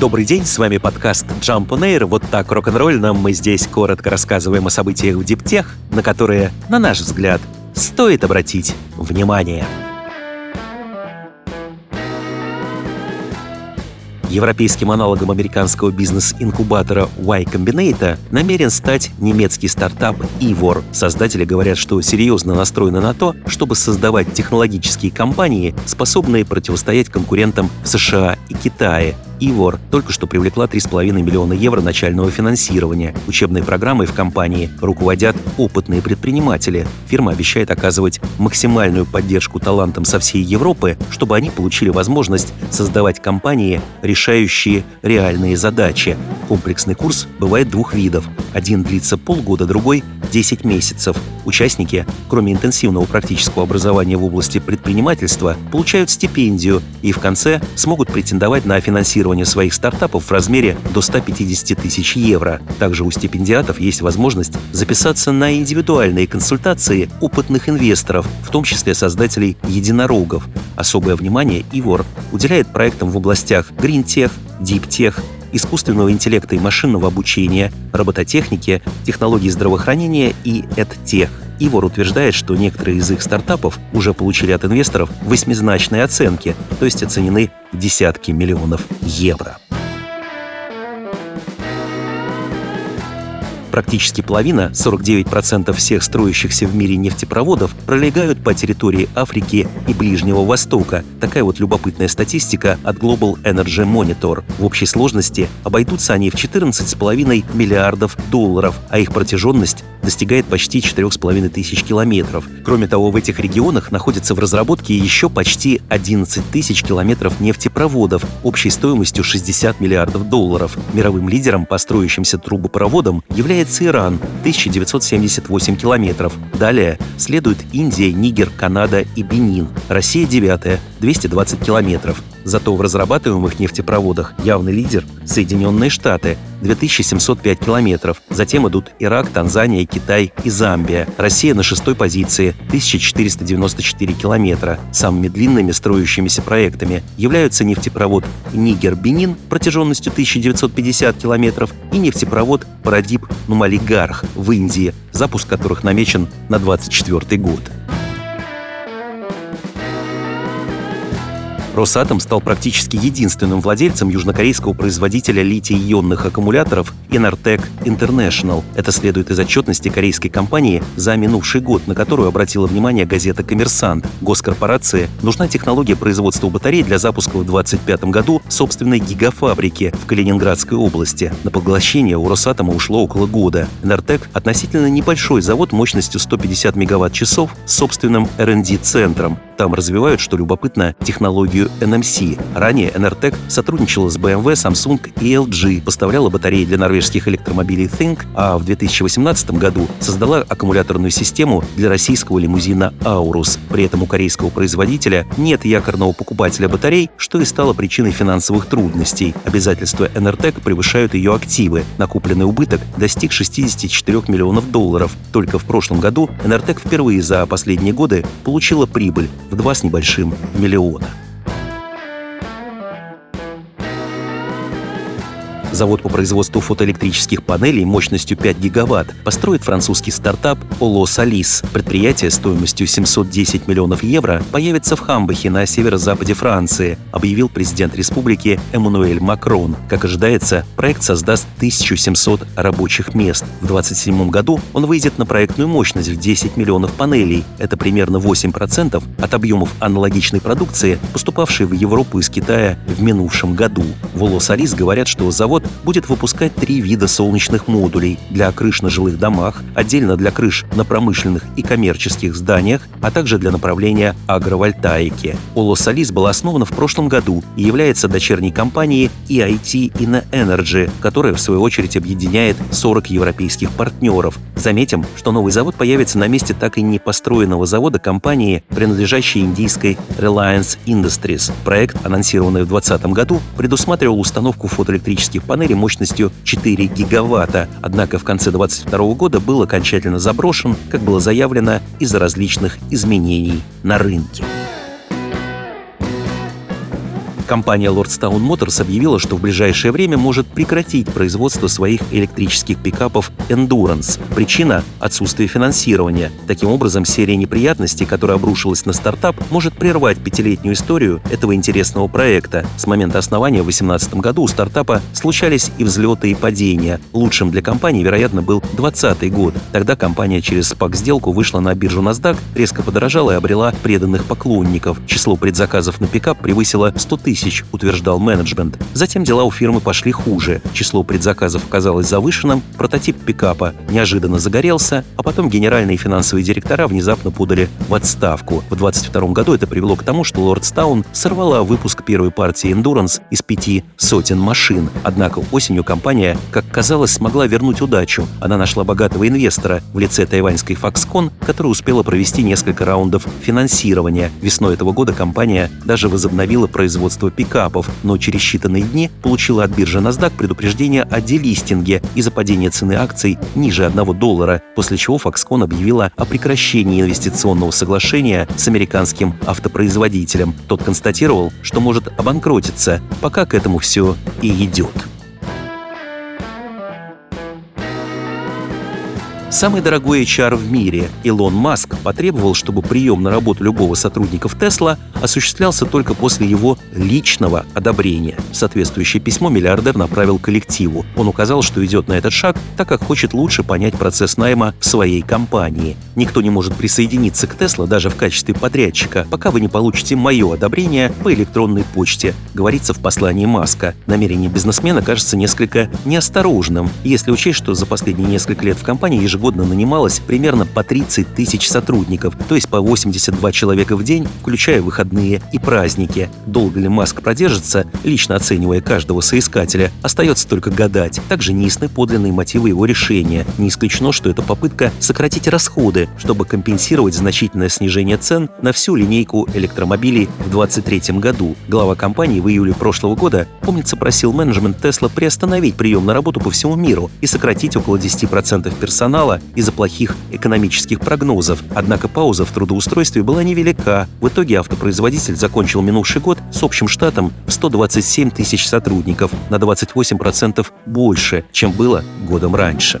Добрый день, с вами подкаст Jump on Air. Вот так рок-н-ролльно мы здесь коротко рассказываем о событиях в диптех, на которые, на наш взгляд, стоит обратить внимание. Европейским аналогом американского бизнес-инкубатора Y Combinator намерен стать немецкий стартап Ivor. Создатели говорят, что серьезно настроены на то, чтобы создавать технологические компании, способные противостоять конкурентам в США и Китае, Ивор только что привлекла 3,5 миллиона евро начального финансирования. Учебной программой в компании руководят опытные предприниматели. Фирма обещает оказывать максимальную поддержку талантам со всей Европы, чтобы они получили возможность создавать компании, решающие реальные задачи. Комплексный курс бывает двух видов. Один длится полгода, другой 10 месяцев. Участники, кроме интенсивного практического образования в области предпринимательства, получают стипендию и в конце смогут претендовать на финансирование своих стартапов в размере до 150 тысяч евро. Также у стипендиатов есть возможность записаться на индивидуальные консультации опытных инвесторов, в том числе создателей единорогов. Особое внимание ИВОР уделяет проектам в областях гринтех, диптех, искусственного интеллекта и машинного обучения, робототехники, технологий здравоохранения и EdTech. Ивор утверждает, что некоторые из их стартапов уже получили от инвесторов восьмизначные оценки, то есть оценены в десятки миллионов евро. Практически половина, 49% всех строящихся в мире нефтепроводов, пролегают по территории Африки и Ближнего Востока. Такая вот любопытная статистика от Global Energy Monitor. В общей сложности обойдутся они в 14,5 миллиардов долларов, а их протяженность достигает почти 4,5 тысяч километров. Кроме того, в этих регионах находится в разработке еще почти 11 тысяч километров нефтепроводов общей стоимостью 60 миллиардов долларов. Мировым лидером по строящимся трубопроводам является Иран – 1978 километров. Далее следуют Индия, Нигер, Канада и Бенин. Россия – девятая – 220 километров. Зато в разрабатываемых нефтепроводах явный лидер – Соединенные Штаты – 2705 километров. Затем идут Ирак, Танзания, Китай и Замбия. Россия на шестой позиции – 1494 километра. Самыми длинными строящимися проектами являются нефтепровод Нигер-Бенин протяженностью 1950 километров и нефтепровод Парадип-Нумалигарх в Индии, запуск которых намечен на 2024 год. Росатом стал практически единственным владельцем южнокорейского производителя литий-ионных аккумуляторов Enertec International. Это следует из отчетности корейской компании за минувший год, на которую обратила внимание газета «Коммерсант». Госкорпорации нужна технология производства батарей для запуска в 2025 году собственной гигафабрики в Калининградской области. На поглощение у Росатома ушло около года. Enertec – относительно небольшой завод мощностью 150 мегаватт-часов с собственным R&D-центром. Там развивают, что любопытно, технологию NMC. Ранее Enertec сотрудничала с BMW, Samsung и LG, поставляла батареи для норвежских электромобилей Think, а в 2018 году создала аккумуляторную систему для российского лимузина Aurus. При этом у корейского производителя нет якорного покупателя батарей, что и стало причиной финансовых трудностей. Обязательства Enertec превышают ее активы. Накопленный убыток достиг 64 миллионов долларов. Только в прошлом году Enertec впервые за последние годы получила прибыль в два с небольшим миллиона. Завод по производству фотоэлектрических панелей мощностью 5 гигаватт построит французский стартап Olo Salis. Предприятие стоимостью 710 миллионов евро появится в Хамбахе на северо-западе Франции, объявил президент республики Эммануэль Макрон. Как ожидается, проект создаст 1700 рабочих мест. В 2027 году он выйдет на проектную мощность в 10 миллионов панелей. Это примерно 8% от объемов аналогичной продукции, поступавшей в Европу из Китая в минувшем году. В Olo Salis говорят, что завод завод будет выпускать три вида солнечных модулей для крыш на жилых домах, отдельно для крыш на промышленных и коммерческих зданиях, а также для направления агровольтаики. Олосалис была основана в прошлом году и является дочерней компанией EIT Inno Energy, которая в свою очередь объединяет 40 европейских партнеров. Заметим, что новый завод появится на месте так и не построенного завода компании, принадлежащей индийской Reliance Industries. Проект, анонсированный в 2020 году, предусматривал установку фотоэлектрических панели мощностью 4 гигаватта, однако в конце 2022 года был окончательно заброшен, как было заявлено, из-за различных изменений на рынке. Компания Lordstown Motors объявила, что в ближайшее время может прекратить производство своих электрических пикапов Endurance. Причина – отсутствие финансирования. Таким образом, серия неприятностей, которая обрушилась на стартап, может прервать пятилетнюю историю этого интересного проекта. С момента основания в 2018 году у стартапа случались и взлеты, и падения. Лучшим для компании, вероятно, был 2020 год. Тогда компания через SPAC-сделку вышла на биржу NASDAQ, резко подорожала и обрела преданных поклонников. Число предзаказов на пикап превысило 100 тысяч, утверждал менеджмент. Затем дела у фирмы пошли хуже. Число предзаказов оказалось завышенным, прототип пикапа неожиданно загорелся, а потом генеральные финансовые директора внезапно подали в отставку. В 2022 году это привело к тому, что Лордстаун сорвала выпуск первой партии Endurance из пяти сотен машин. Однако осенью компания, как казалось, смогла вернуть удачу. Она нашла богатого инвестора в лице тайваньской Foxconn, которая успела провести несколько раундов финансирования. Весной этого года компания даже возобновила производство пикапов, но через считанные дни получила от биржи NASDAQ предупреждение о делистинге из-за падения цены акций ниже 1 доллара, после чего Foxconn объявила о прекращении инвестиционного соглашения с американским автопроизводителем. Тот констатировал, что может обанкротиться, пока к этому все и идет. Самый дорогой HR в мире, Илон Маск, потребовал, чтобы прием на работу любого сотрудника в Тесла осуществлялся только после его личного одобрения. Соответствующее письмо миллиардер направил коллективу. Он указал, что идет на этот шаг, так как хочет лучше понять процесс найма в своей компании. Никто не может присоединиться к Тесла даже в качестве подрядчика, пока вы не получите мое одобрение по электронной почте, говорится в послании Маска. Намерение бизнесмена кажется несколько неосторожным, если учесть, что за последние несколько лет в компании ежегодно ежегодно нанималось примерно по 30 тысяч сотрудников, то есть по 82 человека в день, включая выходные и праздники. Долго ли Маск продержится, лично оценивая каждого соискателя, остается только гадать. Также неясны подлинные мотивы его решения. Не исключено, что это попытка сократить расходы, чтобы компенсировать значительное снижение цен на всю линейку электромобилей в 2023 году. Глава компании в июле прошлого года, помнится, просил менеджмент Тесла приостановить прием на работу по всему миру и сократить около 10% персонала упала из-за плохих экономических прогнозов. Однако пауза в трудоустройстве была невелика. В итоге автопроизводитель закончил минувший год с общим штатом в 127 тысяч сотрудников, на 28% больше, чем было годом раньше.